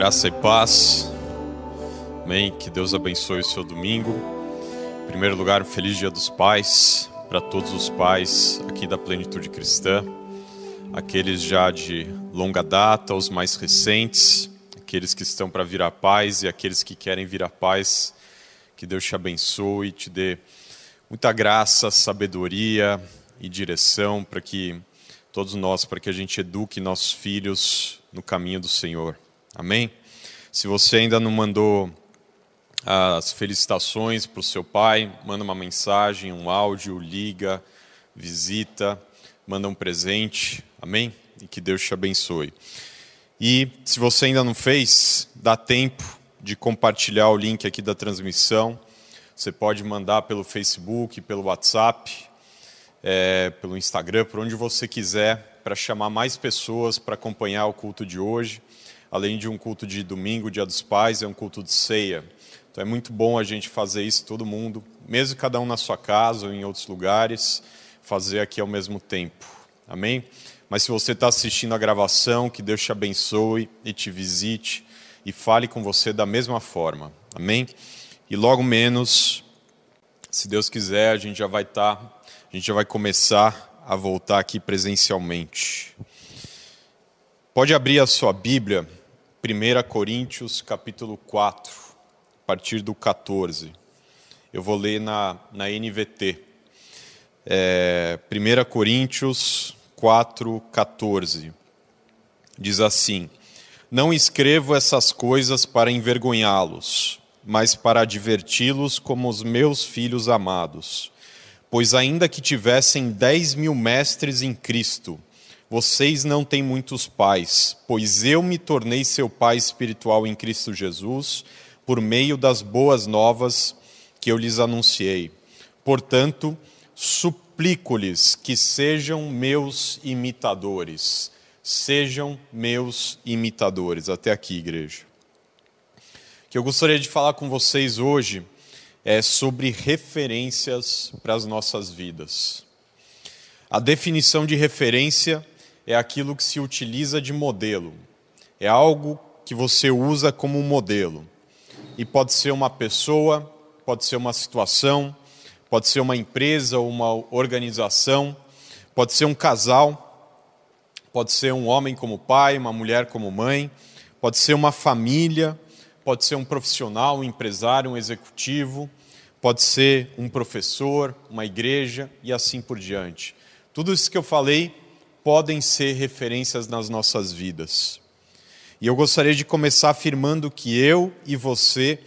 Graça e paz. Amém. Que Deus abençoe o seu domingo. Em primeiro lugar, um feliz Dia dos Pais para todos os pais aqui da Plenitude Cristã, aqueles já de longa data, os mais recentes, aqueles que estão para virar pais e aqueles que querem virar pais. Que Deus te abençoe e te dê muita graça, sabedoria e direção para que todos nós, para que a gente eduque nossos filhos no caminho do Senhor. Amém? Se você ainda não mandou as felicitações para o seu pai, manda uma mensagem, um áudio, liga, visita, manda um presente. Amém? E que Deus te abençoe. E se você ainda não fez, dá tempo de compartilhar o link aqui da transmissão. Você pode mandar pelo Facebook, pelo WhatsApp, é, pelo Instagram, por onde você quiser, para chamar mais pessoas para acompanhar o culto de hoje além de um culto de domingo, dia dos pais, é um culto de ceia. Então é muito bom a gente fazer isso todo mundo, mesmo cada um na sua casa ou em outros lugares, fazer aqui ao mesmo tempo. Amém? Mas se você está assistindo a gravação, que Deus te abençoe e te visite e fale com você da mesma forma. Amém? E logo menos, se Deus quiser, a gente já vai estar, tá, a gente já vai começar a voltar aqui presencialmente. Pode abrir a sua Bíblia 1 Coríntios capítulo 4, a partir do 14. Eu vou ler na, na NVT. É, 1 Coríntios 4, 14. Diz assim: Não escrevo essas coisas para envergonhá-los, mas para adverti-los como os meus filhos amados. Pois ainda que tivessem dez mil mestres em Cristo, vocês não têm muitos pais, pois eu me tornei seu pai espiritual em Cristo Jesus, por meio das boas novas que eu lhes anunciei. Portanto, suplico-lhes que sejam meus imitadores. Sejam meus imitadores. Até aqui, igreja. O que eu gostaria de falar com vocês hoje é sobre referências para as nossas vidas. A definição de referência é aquilo que se utiliza de modelo. É algo que você usa como modelo. E pode ser uma pessoa, pode ser uma situação, pode ser uma empresa ou uma organização, pode ser um casal, pode ser um homem como pai, uma mulher como mãe, pode ser uma família, pode ser um profissional, um empresário, um executivo, pode ser um professor, uma igreja e assim por diante. Tudo isso que eu falei podem ser referências nas nossas vidas. E eu gostaria de começar afirmando que eu e você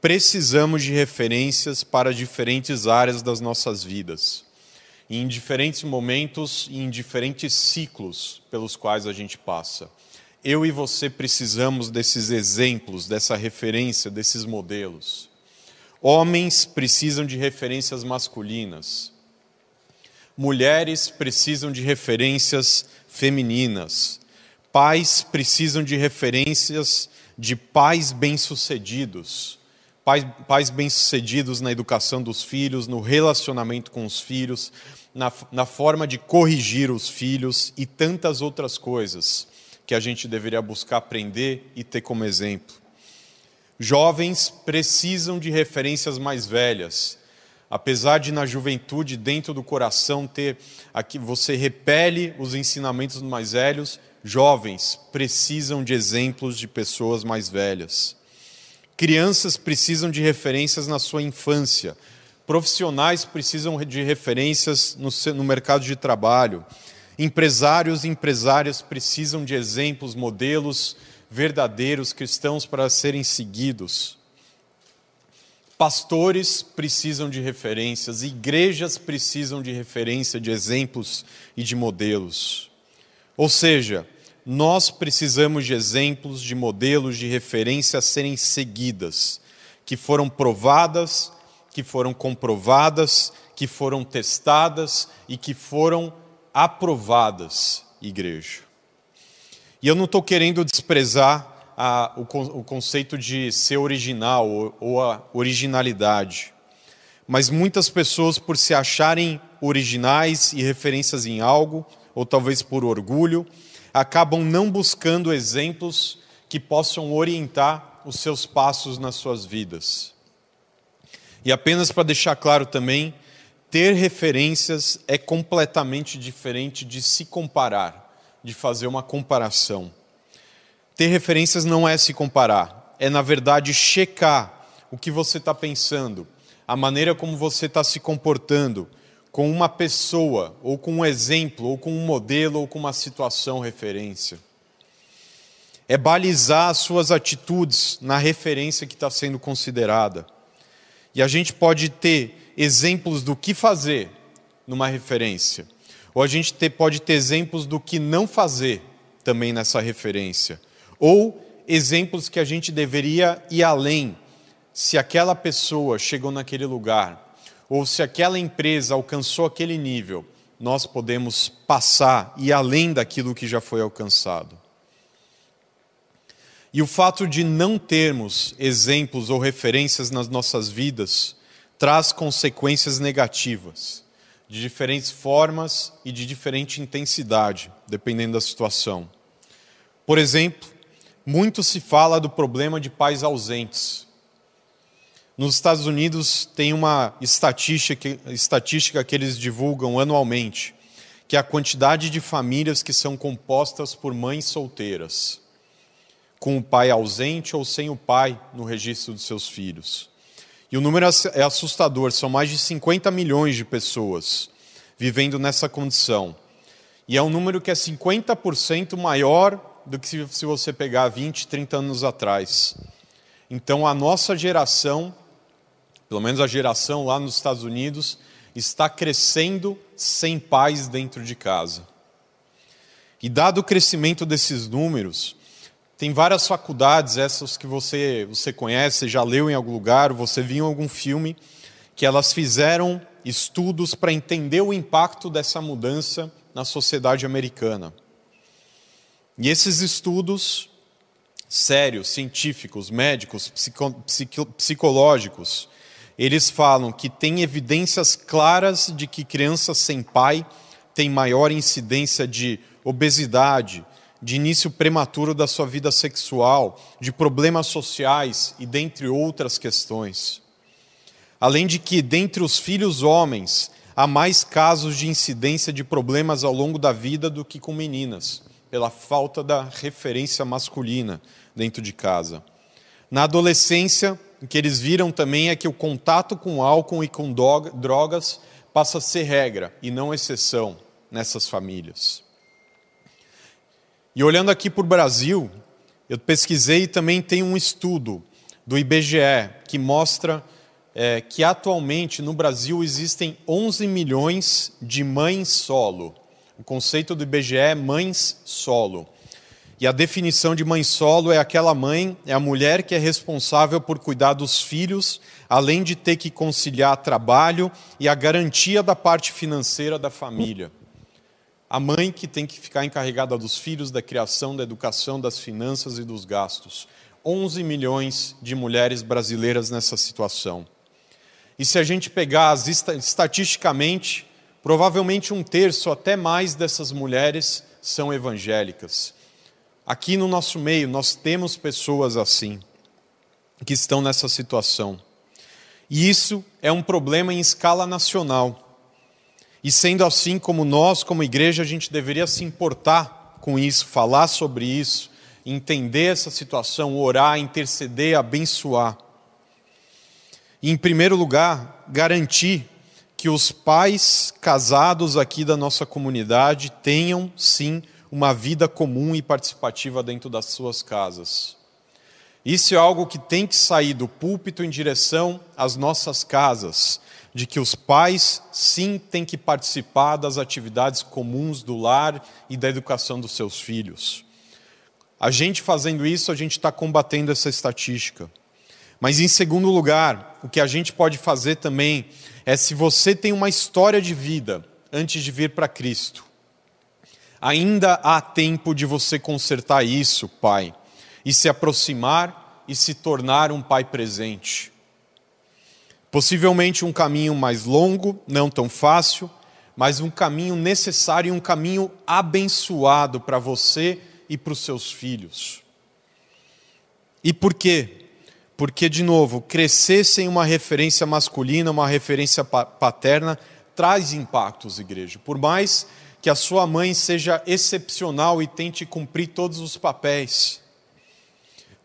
precisamos de referências para diferentes áreas das nossas vidas, em diferentes momentos e em diferentes ciclos pelos quais a gente passa. Eu e você precisamos desses exemplos, dessa referência, desses modelos. Homens precisam de referências masculinas mulheres precisam de referências femininas, pais precisam de referências de pais bem-sucedidos, pais, pais bem-sucedidos na educação dos filhos, no relacionamento com os filhos, na, na forma de corrigir os filhos e tantas outras coisas que a gente deveria buscar aprender e ter como exemplo. Jovens precisam de referências mais velhas Apesar de na juventude, dentro do coração, ter aqui você repele os ensinamentos mais velhos, jovens precisam de exemplos de pessoas mais velhas. Crianças precisam de referências na sua infância. Profissionais precisam de referências no, no mercado de trabalho. Empresários e empresárias precisam de exemplos, modelos verdadeiros cristãos para serem seguidos. Pastores precisam de referências, igrejas precisam de referência, de exemplos e de modelos. Ou seja, nós precisamos de exemplos, de modelos, de referência a serem seguidas, que foram provadas, que foram comprovadas, que foram testadas e que foram aprovadas, igreja. E eu não estou querendo desprezar a, o, o conceito de ser original ou, ou a originalidade. Mas muitas pessoas, por se acharem originais e referências em algo, ou talvez por orgulho, acabam não buscando exemplos que possam orientar os seus passos nas suas vidas. E apenas para deixar claro também, ter referências é completamente diferente de se comparar, de fazer uma comparação. Ter referências não é se comparar, é na verdade checar o que você está pensando, a maneira como você está se comportando com uma pessoa, ou com um exemplo, ou com um modelo, ou com uma situação referência. É balizar as suas atitudes na referência que está sendo considerada. E a gente pode ter exemplos do que fazer numa referência, ou a gente ter, pode ter exemplos do que não fazer também nessa referência, ou exemplos que a gente deveria ir além se aquela pessoa chegou naquele lugar, ou se aquela empresa alcançou aquele nível, nós podemos passar e além daquilo que já foi alcançado. E o fato de não termos exemplos ou referências nas nossas vidas traz consequências negativas, de diferentes formas e de diferente intensidade, dependendo da situação. Por exemplo, muito se fala do problema de pais ausentes. Nos Estados Unidos tem uma estatística, estatística que eles divulgam anualmente, que é a quantidade de famílias que são compostas por mães solteiras, com o pai ausente ou sem o pai no registro dos seus filhos. E o número é assustador, são mais de 50 milhões de pessoas vivendo nessa condição. E é um número que é 50% maior do que se você pegar 20, 30 anos atrás. Então a nossa geração pelo menos a geração lá nos Estados Unidos, está crescendo sem pais dentro de casa. E dado o crescimento desses números, tem várias faculdades, essas que você, você conhece, já leu em algum lugar, você viu em algum filme, que elas fizeram estudos para entender o impacto dessa mudança na sociedade americana. E esses estudos sérios, científicos, médicos, psico, psico, psicológicos, eles falam que tem evidências claras de que crianças sem pai têm maior incidência de obesidade, de início prematuro da sua vida sexual, de problemas sociais e dentre outras questões. Além de que, dentre os filhos homens, há mais casos de incidência de problemas ao longo da vida do que com meninas, pela falta da referência masculina dentro de casa. Na adolescência, o que eles viram também é que o contato com álcool e com drogas passa a ser regra e não exceção nessas famílias. E olhando aqui para o Brasil, eu pesquisei e também tem um estudo do IBGE que mostra é, que atualmente no Brasil existem 11 milhões de mães solo. O conceito do IBGE é mães solo. E a definição de mãe solo é aquela mãe, é a mulher que é responsável por cuidar dos filhos, além de ter que conciliar trabalho e a garantia da parte financeira da família. A mãe que tem que ficar encarregada dos filhos, da criação, da educação, das finanças e dos gastos. 11 milhões de mulheres brasileiras nessa situação. E se a gente pegar as, estatisticamente, provavelmente um terço, até mais dessas mulheres são evangélicas. Aqui no nosso meio, nós temos pessoas assim, que estão nessa situação. E isso é um problema em escala nacional. E sendo assim, como nós, como igreja, a gente deveria se importar com isso, falar sobre isso, entender essa situação, orar, interceder, abençoar. E, em primeiro lugar, garantir que os pais casados aqui da nossa comunidade tenham, sim, uma vida comum e participativa dentro das suas casas. Isso é algo que tem que sair do púlpito em direção às nossas casas, de que os pais sim têm que participar das atividades comuns do lar e da educação dos seus filhos. A gente fazendo isso, a gente está combatendo essa estatística. Mas, em segundo lugar, o que a gente pode fazer também é se você tem uma história de vida antes de vir para Cristo, Ainda há tempo de você consertar isso, pai, e se aproximar e se tornar um pai presente. Possivelmente um caminho mais longo, não tão fácil, mas um caminho necessário e um caminho abençoado para você e para os seus filhos. E por quê? Porque, de novo, crescer sem uma referência masculina, uma referência paterna, traz impactos, igreja. Por mais que a sua mãe seja excepcional e tente cumprir todos os papéis,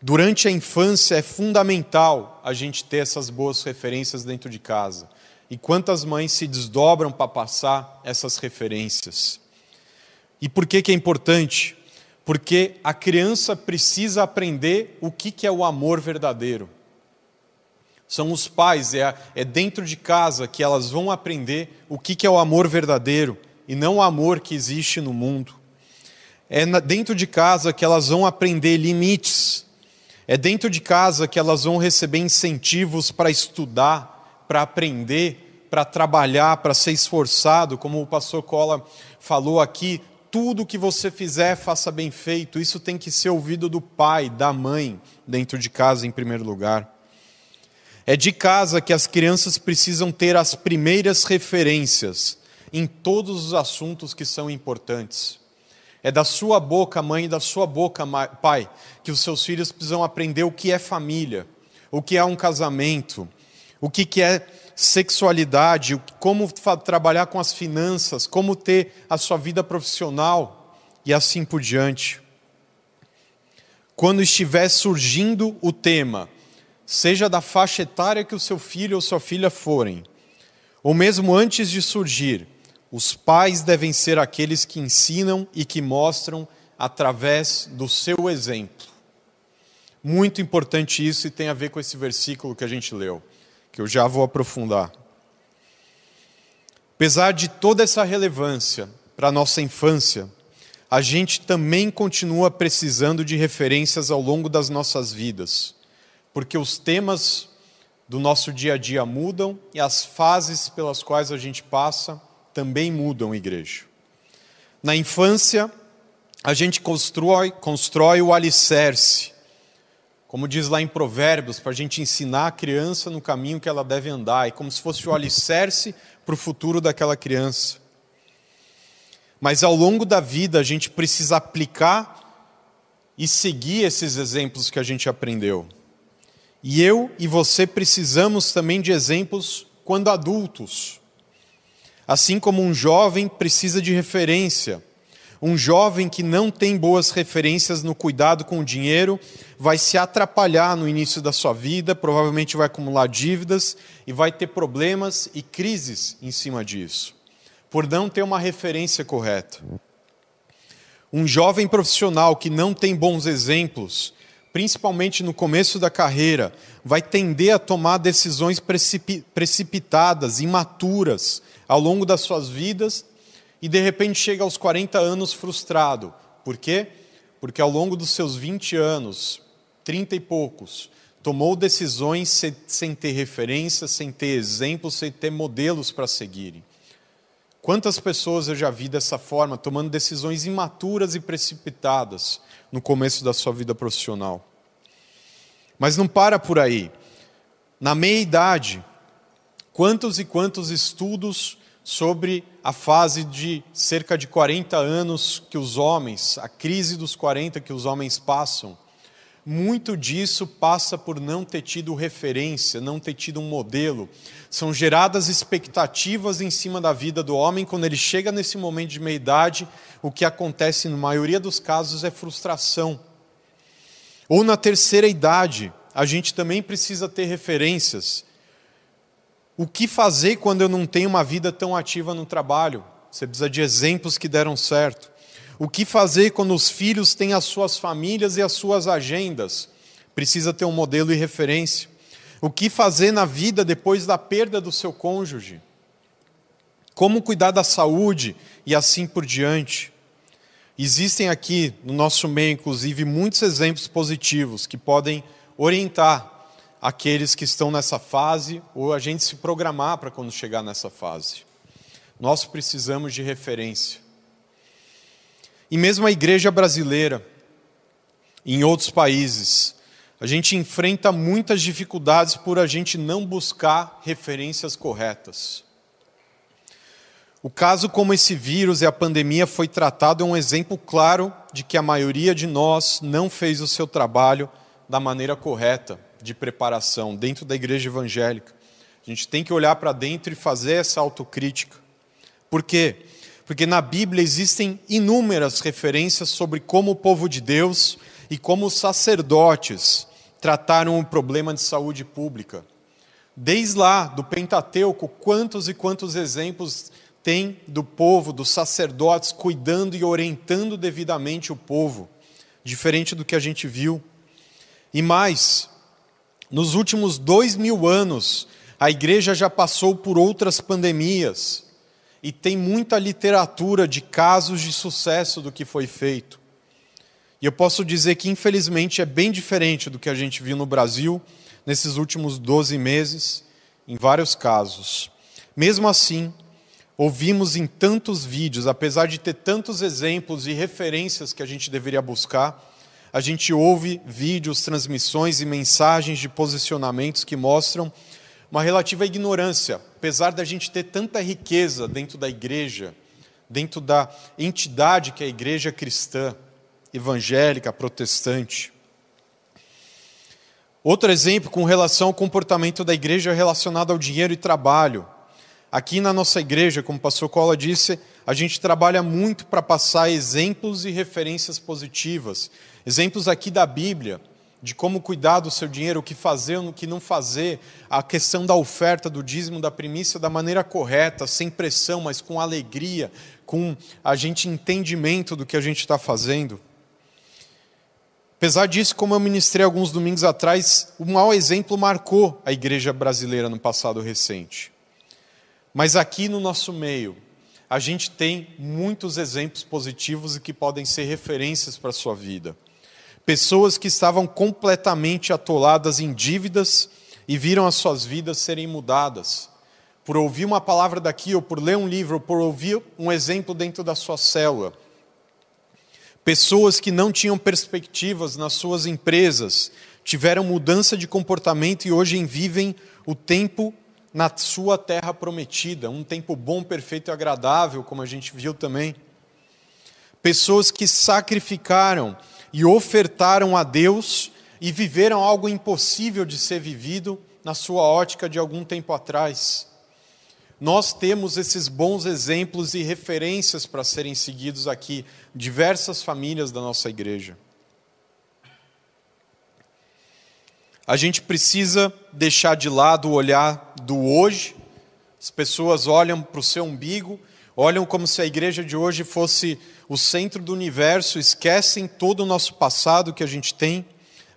durante a infância é fundamental a gente ter essas boas referências dentro de casa. E quantas mães se desdobram para passar essas referências? E por que, que é importante? Porque a criança precisa aprender o que, que é o amor verdadeiro. São os pais, é, é dentro de casa que elas vão aprender o que, que é o amor verdadeiro e não o amor que existe no mundo. É na, dentro de casa que elas vão aprender limites. É dentro de casa que elas vão receber incentivos para estudar, para aprender, para trabalhar, para ser esforçado, como o pastor Cola falou aqui, tudo que você fizer, faça bem feito. Isso tem que ser ouvido do pai, da mãe, dentro de casa, em primeiro lugar. É de casa que as crianças precisam ter as primeiras referências em todos os assuntos que são importantes. É da sua boca, mãe, da sua boca, pai, que os seus filhos precisam aprender o que é família, o que é um casamento, o que é sexualidade, como trabalhar com as finanças, como ter a sua vida profissional e assim por diante. Quando estiver surgindo o tema, seja da faixa etária que o seu filho ou sua filha forem, ou mesmo antes de surgir, os pais devem ser aqueles que ensinam e que mostram através do seu exemplo. Muito importante isso e tem a ver com esse versículo que a gente leu que eu já vou aprofundar. Apesar de toda essa relevância para a nossa infância, a gente também continua precisando de referências ao longo das nossas vidas, porque os temas do nosso dia a dia mudam e as fases pelas quais a gente passa também mudam, igreja. Na infância, a gente constrói, constrói o alicerce, como diz lá em Provérbios, para a gente ensinar a criança no caminho que ela deve andar, e como se fosse o alicerce para o futuro daquela criança. Mas ao longo da vida a gente precisa aplicar e seguir esses exemplos que a gente aprendeu. E eu e você precisamos também de exemplos quando adultos. Assim como um jovem precisa de referência um jovem que não tem boas referências no cuidado com o dinheiro vai se atrapalhar no início da sua vida, provavelmente vai acumular dívidas e vai ter problemas e crises em cima disso, por não ter uma referência correta. Um jovem profissional que não tem bons exemplos, principalmente no começo da carreira, vai tender a tomar decisões precipitadas, imaturas, ao longo das suas vidas e de repente chega aos 40 anos frustrado. Por quê? Porque ao longo dos seus 20 anos, 30 e poucos, tomou decisões sem ter referência, sem ter exemplos, sem ter modelos para seguirem. Quantas pessoas eu já vi dessa forma, tomando decisões imaturas e precipitadas no começo da sua vida profissional? Mas não para por aí. Na meia idade, quantos e quantos estudos sobre a fase de cerca de 40 anos que os homens, a crise dos 40 que os homens passam. Muito disso passa por não ter tido referência, não ter tido um modelo. São geradas expectativas em cima da vida do homem. Quando ele chega nesse momento de meia-idade, o que acontece, na maioria dos casos, é frustração. Ou na terceira idade, a gente também precisa ter referências o que fazer quando eu não tenho uma vida tão ativa no trabalho? Você precisa de exemplos que deram certo. O que fazer quando os filhos têm as suas famílias e as suas agendas? Precisa ter um modelo e referência. O que fazer na vida depois da perda do seu cônjuge? Como cuidar da saúde e assim por diante? Existem aqui no nosso meio, inclusive, muitos exemplos positivos que podem orientar aqueles que estão nessa fase ou a gente se programar para quando chegar nessa fase. Nós precisamos de referência. E mesmo a igreja brasileira, em outros países, a gente enfrenta muitas dificuldades por a gente não buscar referências corretas. O caso como esse vírus e a pandemia foi tratado é um exemplo claro de que a maioria de nós não fez o seu trabalho da maneira correta de preparação dentro da igreja evangélica. A gente tem que olhar para dentro e fazer essa autocrítica. Por quê? Porque na Bíblia existem inúmeras referências sobre como o povo de Deus e como os sacerdotes trataram o problema de saúde pública. Desde lá, do Pentateuco, quantos e quantos exemplos tem do povo, dos sacerdotes, cuidando e orientando devidamente o povo, diferente do que a gente viu. E mais, nos últimos dois mil anos, a igreja já passou por outras pandemias e tem muita literatura de casos de sucesso do que foi feito. E eu posso dizer que, infelizmente, é bem diferente do que a gente viu no Brasil nesses últimos 12 meses, em vários casos. Mesmo assim, ouvimos em tantos vídeos, apesar de ter tantos exemplos e referências que a gente deveria buscar, a gente ouve vídeos, transmissões e mensagens de posicionamentos que mostram uma relativa ignorância, apesar da gente ter tanta riqueza dentro da igreja, dentro da entidade que é a igreja cristã, evangélica, protestante. Outro exemplo com relação ao comportamento da igreja relacionado ao dinheiro e trabalho. Aqui na nossa igreja, como o pastor Cola disse, a gente trabalha muito para passar exemplos e referências positivas. Exemplos aqui da Bíblia, de como cuidar do seu dinheiro, o que fazer, o que não fazer, a questão da oferta, do dízimo, da primícia da maneira correta, sem pressão, mas com alegria, com a gente entendimento do que a gente está fazendo. Apesar disso, como eu ministrei alguns domingos atrás, o mau exemplo marcou a igreja brasileira no passado recente. Mas aqui no nosso meio, a gente tem muitos exemplos positivos e que podem ser referências para a sua vida. Pessoas que estavam completamente atoladas em dívidas e viram as suas vidas serem mudadas. Por ouvir uma palavra daqui, ou por ler um livro, ou por ouvir um exemplo dentro da sua célula Pessoas que não tinham perspectivas nas suas empresas tiveram mudança de comportamento e hoje vivem o tempo na sua terra prometida, um tempo bom, perfeito e agradável, como a gente viu também. Pessoas que sacrificaram e ofertaram a Deus e viveram algo impossível de ser vivido na sua ótica de algum tempo atrás. Nós temos esses bons exemplos e referências para serem seguidos aqui, diversas famílias da nossa igreja. A gente precisa deixar de lado o olhar do hoje. As pessoas olham para o seu umbigo, olham como se a igreja de hoje fosse o centro do universo, esquecem todo o nosso passado que a gente tem.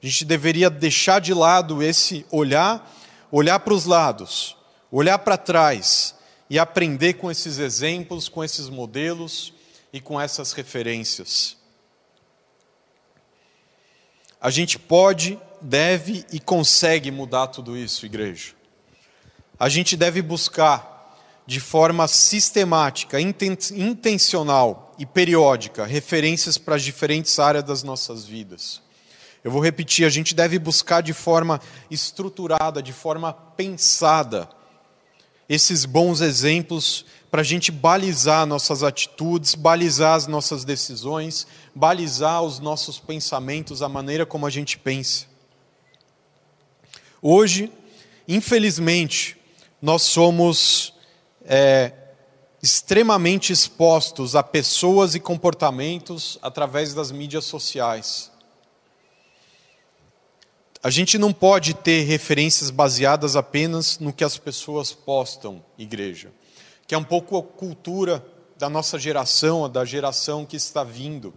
A gente deveria deixar de lado esse olhar, olhar para os lados, olhar para trás e aprender com esses exemplos, com esses modelos e com essas referências. A gente pode, deve e consegue mudar tudo isso, igreja. A gente deve buscar de forma sistemática, intencional e periódica referências para as diferentes áreas das nossas vidas. Eu vou repetir, a gente deve buscar de forma estruturada, de forma pensada, esses bons exemplos para a gente balizar nossas atitudes, balizar as nossas decisões, balizar os nossos pensamentos, a maneira como a gente pensa. Hoje, infelizmente, nós somos é, extremamente expostos a pessoas e comportamentos através das mídias sociais. A gente não pode ter referências baseadas apenas no que as pessoas postam, igreja, que é um pouco a cultura da nossa geração, da geração que está vindo.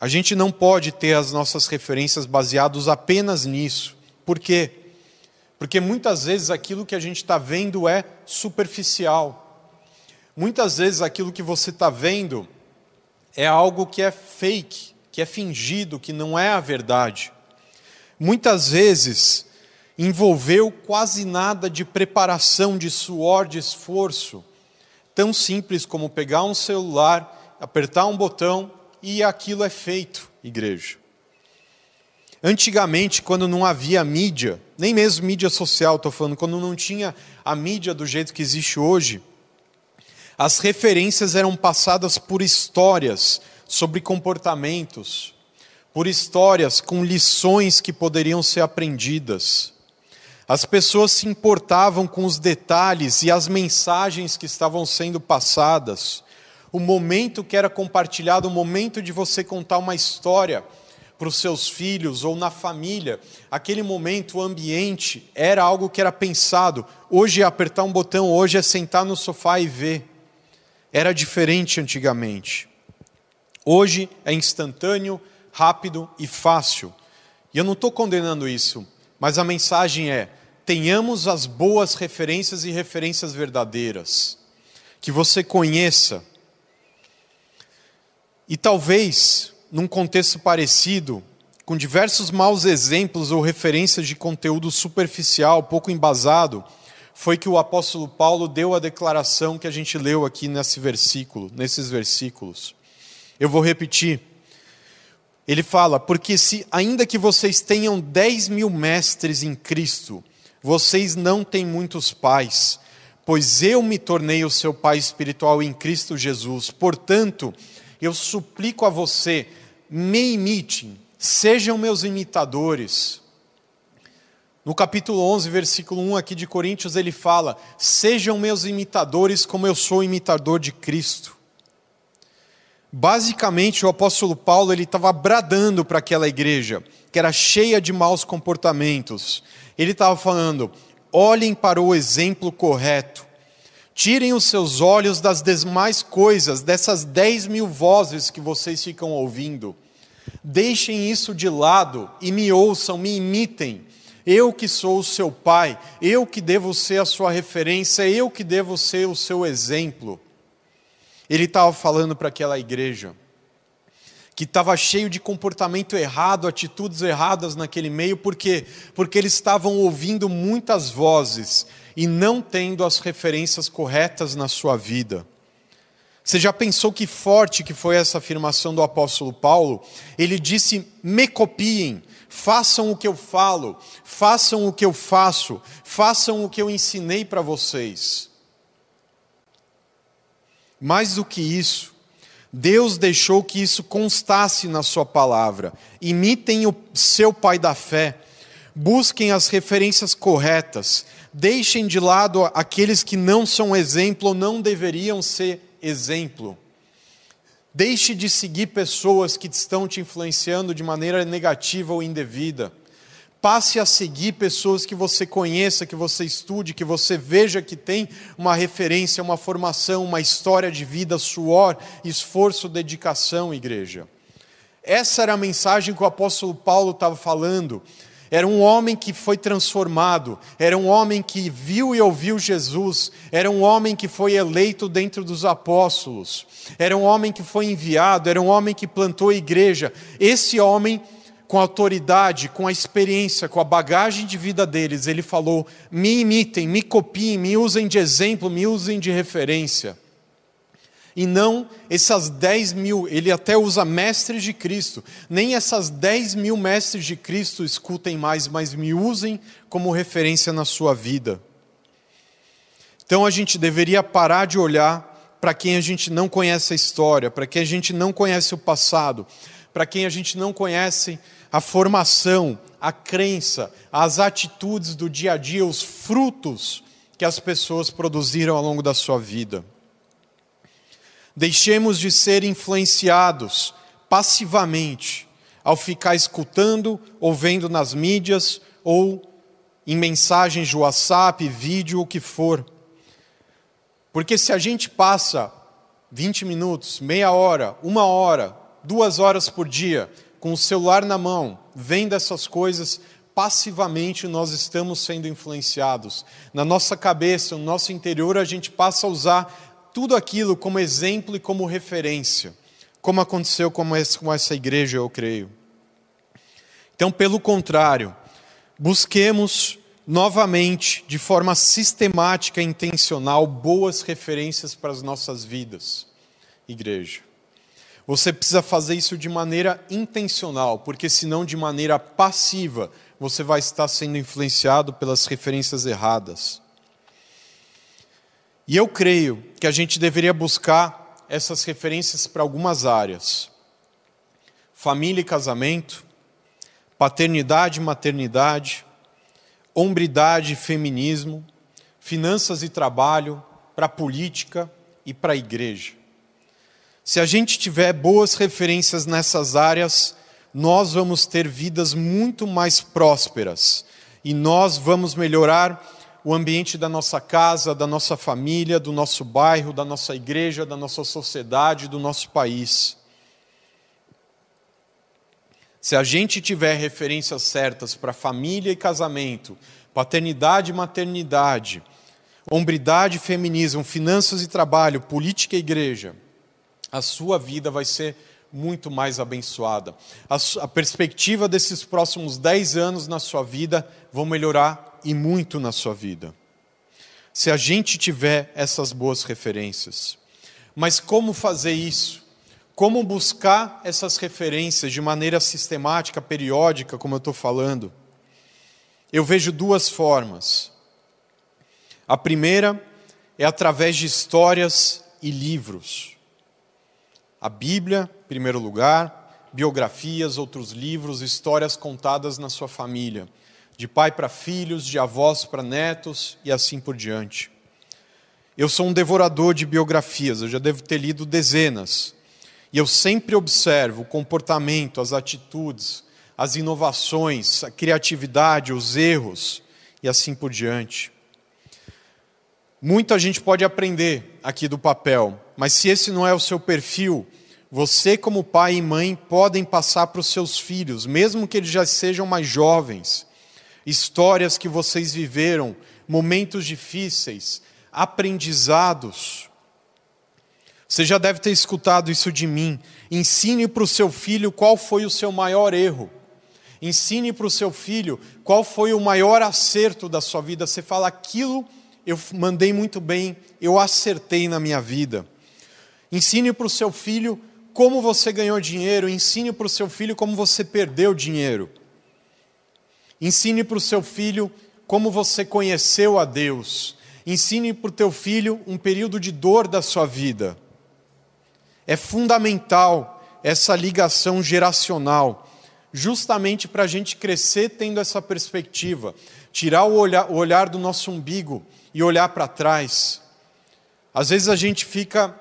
A gente não pode ter as nossas referências baseadas apenas nisso. Por quê? Porque muitas vezes aquilo que a gente está vendo é superficial. Muitas vezes aquilo que você está vendo é algo que é fake, que é fingido, que não é a verdade muitas vezes envolveu quase nada de preparação, de suor, de esforço. Tão simples como pegar um celular, apertar um botão e aquilo é feito, igreja. Antigamente, quando não havia mídia, nem mesmo mídia social, estou falando, quando não tinha a mídia do jeito que existe hoje, as referências eram passadas por histórias sobre comportamentos, por histórias com lições que poderiam ser aprendidas. As pessoas se importavam com os detalhes e as mensagens que estavam sendo passadas. O momento que era compartilhado, o momento de você contar uma história para os seus filhos ou na família, aquele momento, o ambiente, era algo que era pensado. Hoje é apertar um botão, hoje é sentar no sofá e ver. Era diferente antigamente. Hoje é instantâneo, rápido e fácil. E eu não estou condenando isso, mas a mensagem é: tenhamos as boas referências e referências verdadeiras, que você conheça. E talvez, num contexto parecido, com diversos maus exemplos ou referências de conteúdo superficial, pouco embasado, foi que o apóstolo Paulo deu a declaração que a gente leu aqui nesse versículo, nesses versículos. Eu vou repetir. Ele fala: Porque se, ainda que vocês tenham dez mil mestres em Cristo, vocês não têm muitos pais, pois eu me tornei o seu pai espiritual em Cristo Jesus. Portanto, eu suplico a você, me imitem, sejam meus imitadores. No capítulo 11, versículo 1 aqui de Coríntios, ele fala: Sejam meus imitadores, como eu sou imitador de Cristo. Basicamente, o apóstolo Paulo ele estava bradando para aquela igreja, que era cheia de maus comportamentos, ele estava falando: olhem para o exemplo correto. Tirem os seus olhos das demais coisas, dessas 10 mil vozes que vocês ficam ouvindo. Deixem isso de lado e me ouçam, me imitem. Eu que sou o seu pai, eu que devo ser a sua referência, eu que devo ser o seu exemplo. Ele estava falando para aquela igreja que estava cheio de comportamento errado, atitudes erradas naquele meio, por quê? Porque eles estavam ouvindo muitas vozes e não tendo as referências corretas na sua vida. Você já pensou que forte que foi essa afirmação do apóstolo Paulo? Ele disse: "Me copiem, façam o que eu falo, façam o que eu faço, façam o que eu ensinei para vocês". Mais do que isso, Deus deixou que isso constasse na Sua palavra. Imitem o seu pai da fé, busquem as referências corretas, deixem de lado aqueles que não são exemplo ou não deveriam ser exemplo. Deixe de seguir pessoas que estão te influenciando de maneira negativa ou indevida. Passe a seguir pessoas que você conheça, que você estude, que você veja que tem uma referência, uma formação, uma história de vida, suor, esforço, dedicação, igreja. Essa era a mensagem que o apóstolo Paulo estava falando. Era um homem que foi transformado, era um homem que viu e ouviu Jesus, era um homem que foi eleito dentro dos apóstolos, era um homem que foi enviado, era um homem que plantou a igreja. Esse homem com a autoridade, com a experiência, com a bagagem de vida deles, ele falou: me imitem, me copiem, me usem de exemplo, me usem de referência. E não essas 10 mil, ele até usa mestres de Cristo, nem essas 10 mil mestres de Cristo escutem mais, mas me usem como referência na sua vida. Então a gente deveria parar de olhar para quem a gente não conhece a história, para quem a gente não conhece o passado, para quem a gente não conhece a formação, a crença, as atitudes do dia a dia, os frutos que as pessoas produziram ao longo da sua vida. Deixemos de ser influenciados passivamente ao ficar escutando ou vendo nas mídias ou em mensagens de WhatsApp, vídeo, o que for. Porque se a gente passa 20 minutos, meia hora, uma hora, duas horas por dia com o celular na mão, vendo essas coisas, passivamente nós estamos sendo influenciados. Na nossa cabeça, no nosso interior, a gente passa a usar tudo aquilo como exemplo e como referência, como aconteceu com essa igreja, eu creio. Então, pelo contrário, busquemos novamente, de forma sistemática e intencional, boas referências para as nossas vidas, igreja. Você precisa fazer isso de maneira intencional, porque senão, de maneira passiva, você vai estar sendo influenciado pelas referências erradas. E eu creio que a gente deveria buscar essas referências para algumas áreas. família e casamento, paternidade e maternidade, hombridade e feminismo, finanças e trabalho, para a política e para a igreja. Se a gente tiver boas referências nessas áreas, nós vamos ter vidas muito mais prósperas e nós vamos melhorar o ambiente da nossa casa, da nossa família, do nosso bairro, da nossa igreja, da nossa sociedade, do nosso país. Se a gente tiver referências certas para família e casamento, paternidade e maternidade, hombridade e feminismo, finanças e trabalho, política e igreja, a sua vida vai ser muito mais abençoada. A, perspectiva desses próximos 10 anos na sua vida vão melhorar e muito na sua vida. Se a gente tiver essas boas referências. Mas como fazer isso? Como buscar essas referências de maneira sistemática, periódica, como eu estou falando? Eu vejo duas formas. A primeira é através de histórias e livros. A Bíblia, em primeiro lugar, biografias, outros livros, histórias contadas na sua família, de pai para filhos, de avós para netos e assim por diante. Eu sou um devorador de biografias, eu já devo ter lido dezenas. E eu sempre observo o comportamento, as atitudes, as inovações, a criatividade, os erros e assim por diante. Muita gente pode aprender aqui do papel, mas se esse não é o seu perfil, você, como pai e mãe, podem passar para os seus filhos, mesmo que eles já sejam mais jovens, histórias que vocês viveram, momentos difíceis, aprendizados. Você já deve ter escutado isso de mim. Ensine para o seu filho qual foi o seu maior erro. Ensine para o seu filho qual foi o maior acerto da sua vida. Você fala aquilo eu mandei muito bem, eu acertei na minha vida. Ensine para o seu filho como você ganhou dinheiro, ensine para o seu filho como você perdeu dinheiro. Ensine para o seu filho como você conheceu a Deus. Ensine para o teu filho um período de dor da sua vida. É fundamental essa ligação geracional, justamente para a gente crescer tendo essa perspectiva, tirar o olhar, o olhar do nosso umbigo e olhar para trás. Às vezes a gente fica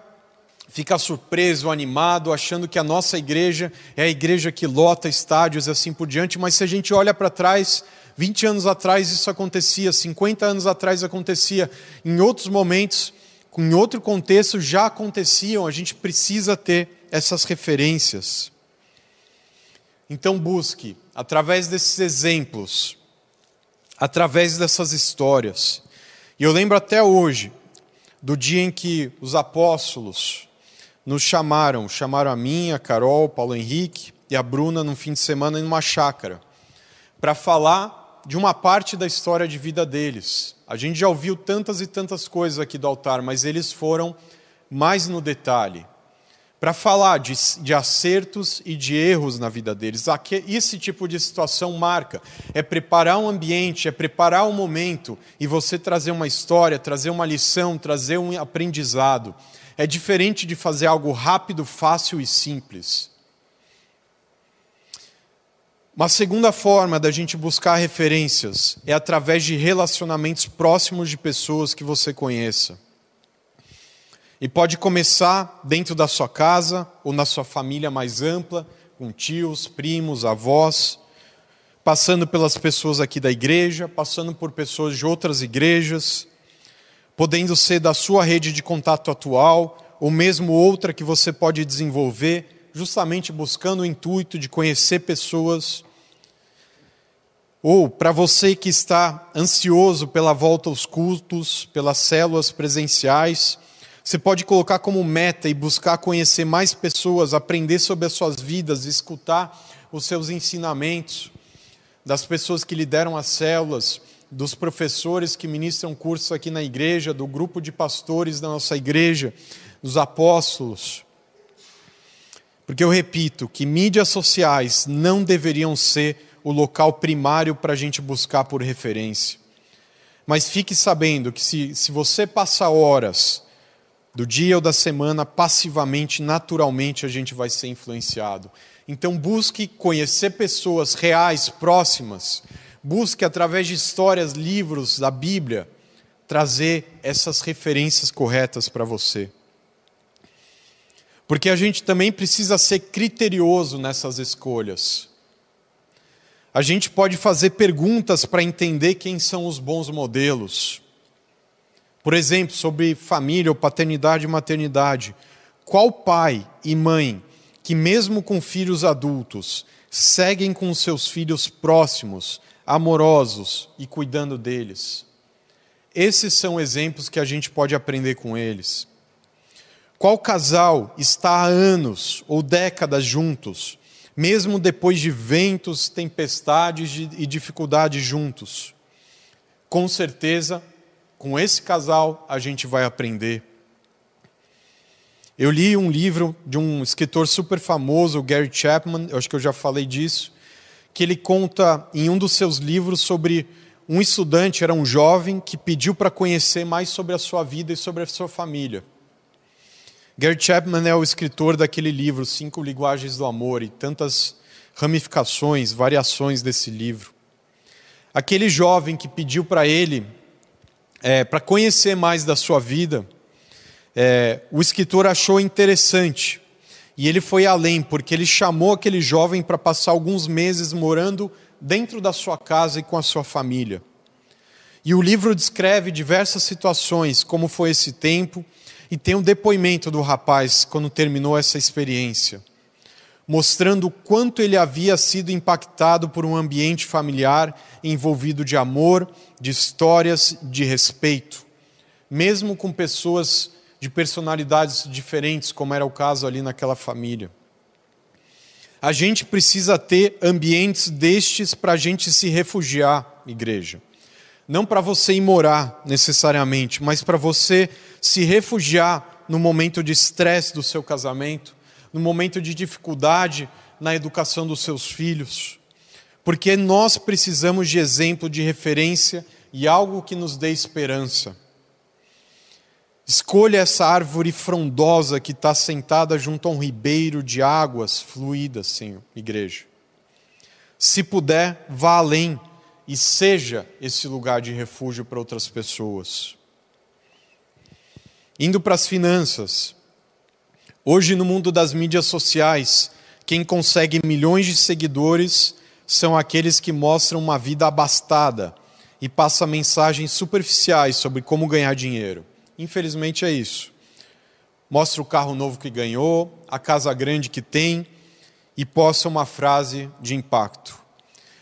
fica surpreso, animado, achando que a nossa igreja é a igreja que lota estádios e assim por diante, mas se a gente olha para trás, 20 anos atrás isso acontecia, 50 anos atrás acontecia, em outros momentos, em outro contexto já aconteciam, a gente precisa ter essas referências. Então busque, através desses exemplos, através dessas histórias, e eu lembro até hoje do dia em que os apóstolos nos chamaram, chamaram a mim, a Carol, Paulo Henrique e a Bruna num fim de semana em uma chácara, para falar de uma parte da história de vida deles. A gente já ouviu tantas e tantas coisas aqui do altar, mas eles foram mais no detalhe para falar de, de, acertos e de erros na vida deles. Esse tipo de situação marca. É preparar um ambiente, é preparar um momento e você trazer uma história, trazer uma lição, trazer um aprendizado. É diferente de fazer algo rápido, fácil e simples. Uma segunda forma da gente buscar referências é através de relacionamentos próximos de pessoas que você conheça. E pode começar dentro da sua casa ou na sua família mais ampla, com tios, primos, avós, passando pelas pessoas aqui da igreja, passando por pessoas de outras igrejas, podendo ser da sua rede de contato atual, ou mesmo outra que você pode desenvolver, justamente buscando o intuito de conhecer pessoas. Ou para você que está ansioso pela volta aos cultos, pelas células presenciais, você pode colocar como meta e buscar conhecer mais pessoas, aprender sobre as suas vidas, escutar os seus ensinamentos, das pessoas que lideram as células, dos professores que ministram cursos aqui na igreja, do grupo de pastores da nossa igreja, dos apóstolos. Porque eu repito que mídias sociais não deveriam ser o local primário para a gente buscar por referência. Mas fique sabendo que se, se você passa horas do dia ou da semana, passivamente, naturalmente, a gente vai ser influenciado. Então, busque conhecer pessoas reais, próximas. Busque, através de histórias, livros da Bíblia, trazer essas referências corretas para você. Porque a gente também precisa ser criterioso nessas escolhas. A gente pode fazer perguntas para entender quem são os bons modelos. Por exemplo, sobre família ou paternidade e maternidade. Qual pai e mãe que, mesmo com filhos adultos, seguem com seus filhos próximos, amorosos e cuidando deles? Esses são exemplos que a gente pode aprender com eles. Qual casal está há anos ou décadas juntos, mesmo depois de ventos, tempestades e dificuldades juntos? Com certeza, com esse casal a gente vai aprender. Eu li um livro de um escritor super famoso, Gary Chapman, eu acho que eu já falei disso, que ele conta em um dos seus livros sobre um estudante, era um jovem, que pediu para conhecer mais sobre a sua vida e sobre a sua família. Gary Chapman é o escritor daquele livro, Cinco Linguagens do Amor, e tantas ramificações, variações desse livro. Aquele jovem que pediu para ele, é, para conhecer mais da sua vida, é, o escritor achou interessante. E ele foi além, porque ele chamou aquele jovem para passar alguns meses morando dentro da sua casa e com a sua família. E o livro descreve diversas situações, como foi esse tempo, e tem um depoimento do rapaz quando terminou essa experiência, mostrando o quanto ele havia sido impactado por um ambiente familiar envolvido de amor, de histórias, de respeito, mesmo com pessoas de personalidades diferentes, como era o caso ali naquela família. A gente precisa ter ambientes destes para a gente se refugiar, igreja. Não para você ir morar necessariamente, mas para você se refugiar no momento de estresse do seu casamento, no momento de dificuldade na educação dos seus filhos. Porque nós precisamos de exemplo, de referência e algo que nos dê esperança. Escolha essa árvore frondosa que está sentada junto a um ribeiro de águas fluídas, Senhor, igreja. Se puder, vá além e seja esse lugar de refúgio para outras pessoas. Indo para as finanças. Hoje, no mundo das mídias sociais, quem consegue milhões de seguidores são aqueles que mostram uma vida abastada e passam mensagens superficiais sobre como ganhar dinheiro. Infelizmente é isso. Mostra o carro novo que ganhou, a casa grande que tem e posta uma frase de impacto.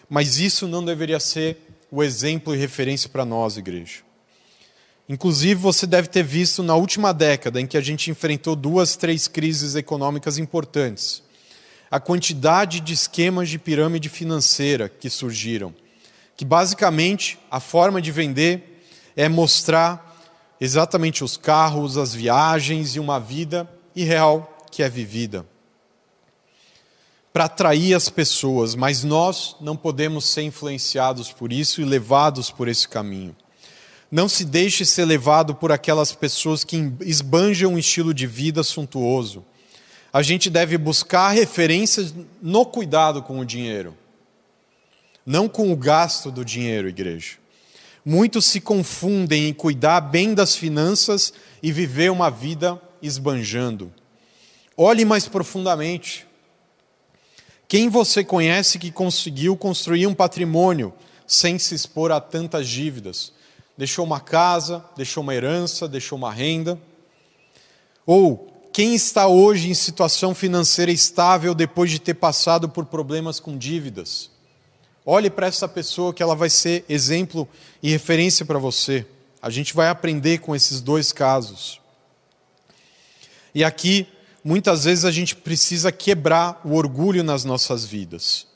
Mas isso não deveria ser o exemplo e referência para nós, igreja. Inclusive, você deve ter visto na última década, em que a gente enfrentou duas, três crises econômicas importantes, a quantidade de esquemas de pirâmide financeira que surgiram, que basicamente a forma de vender é mostrar exatamente os carros, as viagens e uma vida irreal que é vivida. Para atrair as pessoas, mas nós não podemos ser influenciados por isso e levados por esse caminho. Não se deixe ser levado por aquelas pessoas que esbanjam um estilo de vida suntuoso. A gente deve buscar referências no cuidado com o dinheiro, não com o gasto do dinheiro, igreja. Muitos se confundem em cuidar bem das finanças e viver uma vida esbanjando. Olhe mais profundamente. Quem você conhece que conseguiu construir um patrimônio sem se expor a tantas dívidas? deixou uma casa, deixou uma herança, deixou uma renda. Ou quem está hoje em situação financeira estável depois de ter passado por problemas com dívidas? Olhe para essa pessoa que ela vai ser exemplo e referência para você. A gente vai aprender com esses dois casos. E aqui, muitas vezes a gente precisa quebrar o orgulho nas nossas vidas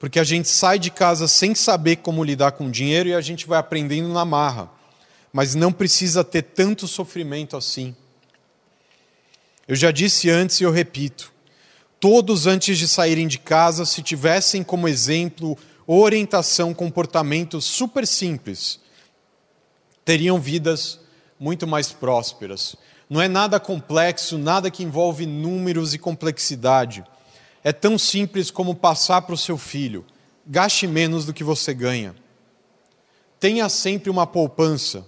porque a gente sai de casa sem saber como lidar com dinheiro e a gente vai aprendendo na marra. Mas não precisa ter tanto sofrimento assim. Eu já disse antes e eu repito: todos antes de saírem de casa, se tivessem como exemplo orientação, comportamentos super simples, teriam vidas muito mais prósperas. Não é nada complexo, nada que envolve números e complexidade é tão simples como passar para o seu filho: gaste menos do que você ganha. Tenha sempre uma poupança.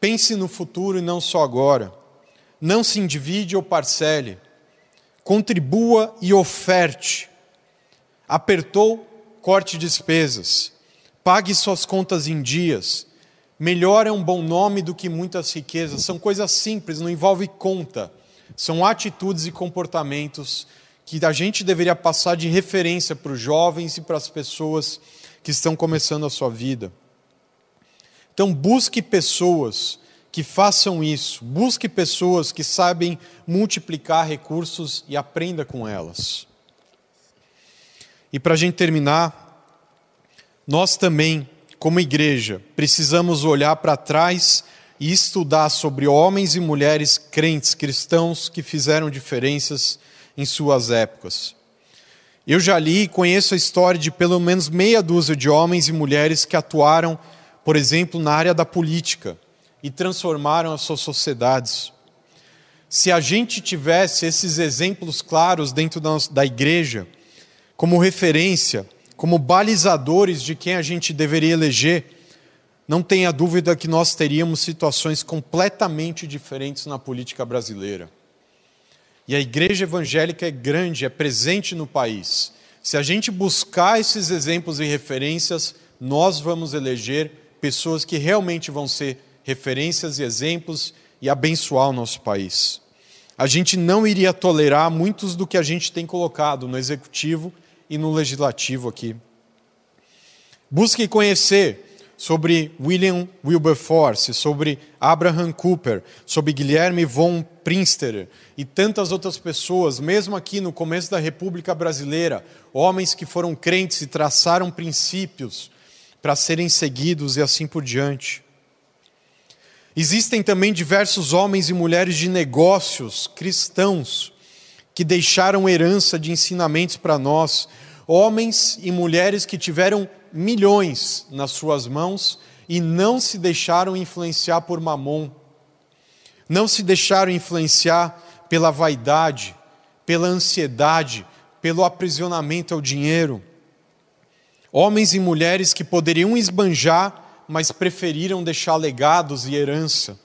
Pense no futuro e não só agora. Não se endivide ou parcele. Contribua e oferte. Apertou, corte despesas. Pague suas contas em dias. Melhor é um bom nome do que muitas riquezas. São coisas simples, não envolve conta. São atitudes e comportamentos que a gente deveria passar de referência para os jovens e para as pessoas que estão começando a sua vida. Então, busque pessoas que façam isso, busque pessoas que sabem multiplicar recursos e aprenda com elas. E para a gente terminar, nós também, como igreja, precisamos olhar para trás e estudar sobre homens e mulheres crentes cristãos que fizeram diferenças em suas épocas. Eu já li e conheço a história de pelo menos meia dúzia de homens e mulheres que atuaram, por exemplo, na área da política e transformaram as suas sociedades. Se a gente tivesse esses exemplos claros dentro da, igreja, como referência, como balizadores de quem a gente deveria eleger, não tenha dúvida que nós teríamos situações completamente diferentes na política brasileira. E a igreja evangélica é grande, é presente no país. Se a gente buscar esses exemplos e referências, nós vamos eleger pessoas que realmente vão ser referências e exemplos e abençoar o nosso país. A gente não iria tolerar muitos do que a gente tem colocado no executivo e no legislativo aqui. Busque conhecer sobre William Wilberforce, sobre Abraham Cooper, sobre Guilherme von Prinsterer e tantas outras pessoas, mesmo aqui no começo da República Brasileira, homens que foram crentes e traçaram princípios para serem seguidos e assim por diante. Existem também diversos homens e mulheres de negócios cristãos que deixaram herança de ensinamentos para nós, homens e mulheres que tiveram milhões nas suas mãos e não se deixaram influenciar por mamon, não se deixaram influenciar pela vaidade, pela ansiedade, pelo aprisionamento ao dinheiro. Homens e mulheres que poderiam esbanjar, mas preferiram deixar legados e herança.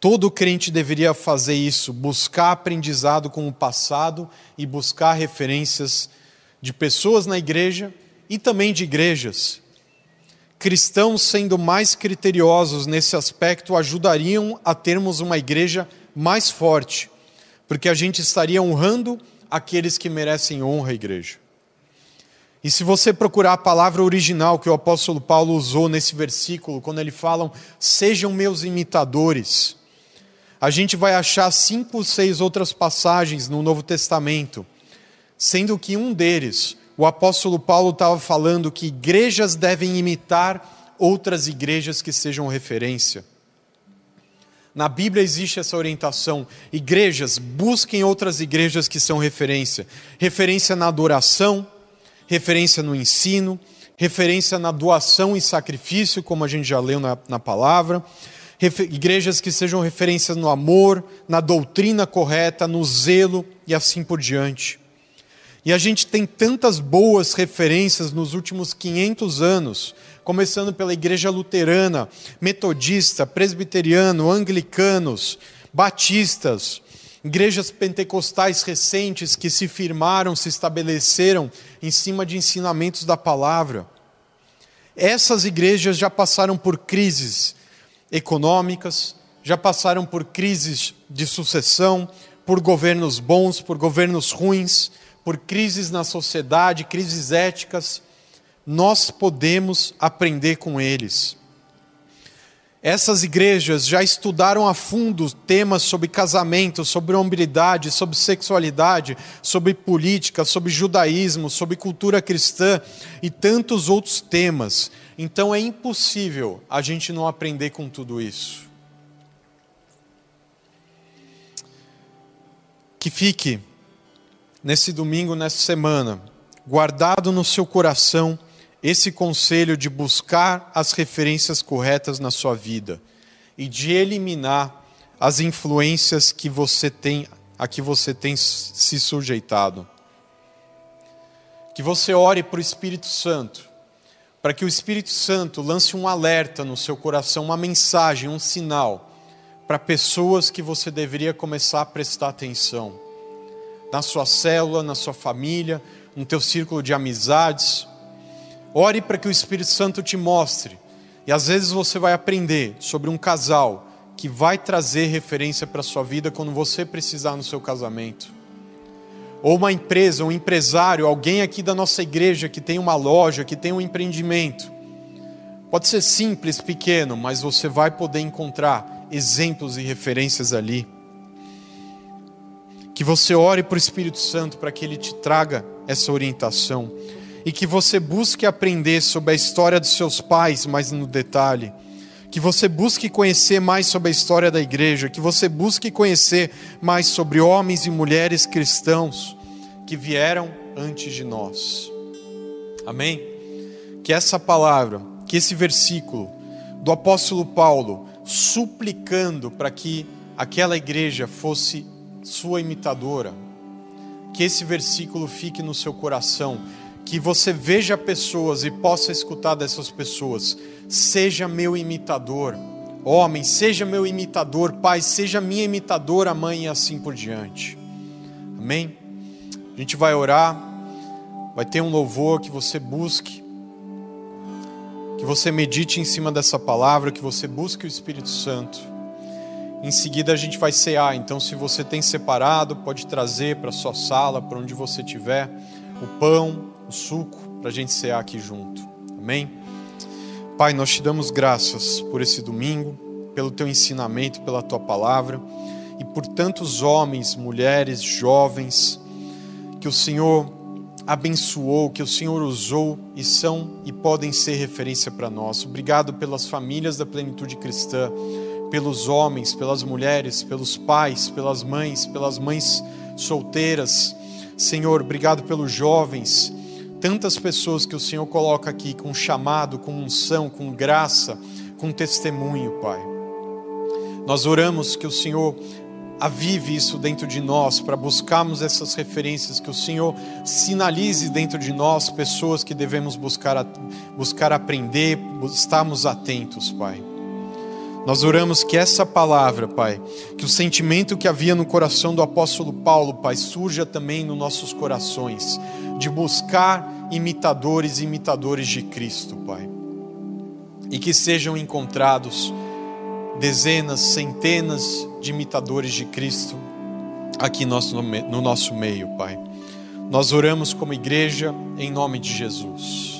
Todo crente deveria fazer isso, buscar aprendizado com o passado e buscar referências de pessoas na igreja e também de igrejas. Cristãos sendo mais criteriosos nesse aspecto ajudariam a termos uma igreja mais forte, porque a gente estaria honrando aqueles que merecem honra à igreja. E se você procurar a palavra original que o apóstolo Paulo usou nesse versículo, quando ele fala, sejam meus imitadores, a gente vai achar cinco ou seis outras passagens no Novo Testamento, sendo que um deles o apóstolo Paulo estava falando que igrejas devem imitar outras igrejas que sejam referência. Na Bíblia existe essa orientação. Igrejas, busquem outras igrejas que são referência. Referência na adoração, referência no ensino, referência na doação e sacrifício, como a gente já leu na, na palavra. Igrejas que sejam referências no amor, na doutrina correta, no zelo e assim por diante. E a gente tem tantas boas referências nos últimos 500 anos, começando pela igreja luterana, metodista, presbiteriano, anglicanos, batistas, igrejas pentecostais recentes que se firmaram, se estabeleceram em cima de ensinamentos da palavra. Essas igrejas já passaram por crises econômicas, já passaram por crises de sucessão, por governos bons, por governos ruins, por crises na sociedade, crises éticas, nós podemos aprender com eles. Essas igrejas já estudaram a fundo temas sobre casamento, sobre hombridade, sobre sexualidade, sobre política, sobre judaísmo, sobre cultura cristã e tantos outros temas. Então é impossível a gente não aprender com tudo isso. Que fique nesse domingo, nessa semana, guardado no seu coração esse conselho de buscar as referências corretas na sua vida e de eliminar as influências que você tem a que você tem se sujeitado. Que você ore para o Espírito Santo, para que o Espírito Santo lance um alerta no seu coração, uma mensagem, um sinal para pessoas que você deveria começar a prestar atenção. Na sua célula, na sua família, no teu círculo de amizades. Ore para que o Espírito Santo te mostre. E às vezes você vai aprender sobre um casal que vai trazer referência para a sua vida quando você precisar no seu casamento. Ou uma empresa, um empresário, alguém aqui da nossa igreja que tem uma loja, que tem um empreendimento. Pode ser simples, pequeno, mas você vai poder encontrar exemplos e referências ali. Que você ore para o Espírito Santo para que ele te traga essa orientação e que você busque aprender sobre a história dos seus pais mais no detalhe. Que você busque conhecer mais sobre a história da igreja, que você busque conhecer mais sobre homens e mulheres cristãos que vieram antes de nós. Amém? Que essa palavra, que esse versículo do apóstolo Paulo suplicando para que aquela igreja fosse sua imitadora, que esse versículo fique no seu coração, que você veja pessoas e possa escutar dessas pessoas. Seja meu imitador, homem, seja meu imitador, pai, seja minha imitadora, mãe, e assim por diante. Amém? A gente vai orar, vai ter um louvor que você busque, que você medite em cima dessa palavra, que você busque o Espírito Santo. Em seguida a gente vai cear, então se você tem separado, pode trazer para sua sala, para onde você estiver, o pão, o suco, para a gente cear aqui junto. Amém? Pai, nós te damos graças por esse domingo, pelo teu ensinamento, pela tua palavra e por tantos homens, mulheres, jovens que o Senhor abençoou, que o Senhor usou e são e podem ser referência para nós. Obrigado pelas famílias da plenitude cristã pelos homens, pelas mulheres, pelos pais, pelas mães, pelas mães solteiras. Senhor, obrigado pelos jovens, tantas pessoas que o Senhor coloca aqui com chamado, com unção, com graça, com testemunho, Pai. Nós oramos que o Senhor avive isso dentro de nós, para buscarmos essas referências, que o Senhor sinalize dentro de nós pessoas que devemos buscar, buscar aprender, estarmos atentos, Pai. Nós oramos que essa palavra, Pai, que o sentimento que havia no coração do apóstolo Paulo, Pai, surja também nos nossos corações, de buscar imitadores e imitadores de Cristo, Pai. E que sejam encontrados dezenas, centenas de imitadores de Cristo aqui no nosso meio, Pai. Nós oramos como igreja em nome de Jesus.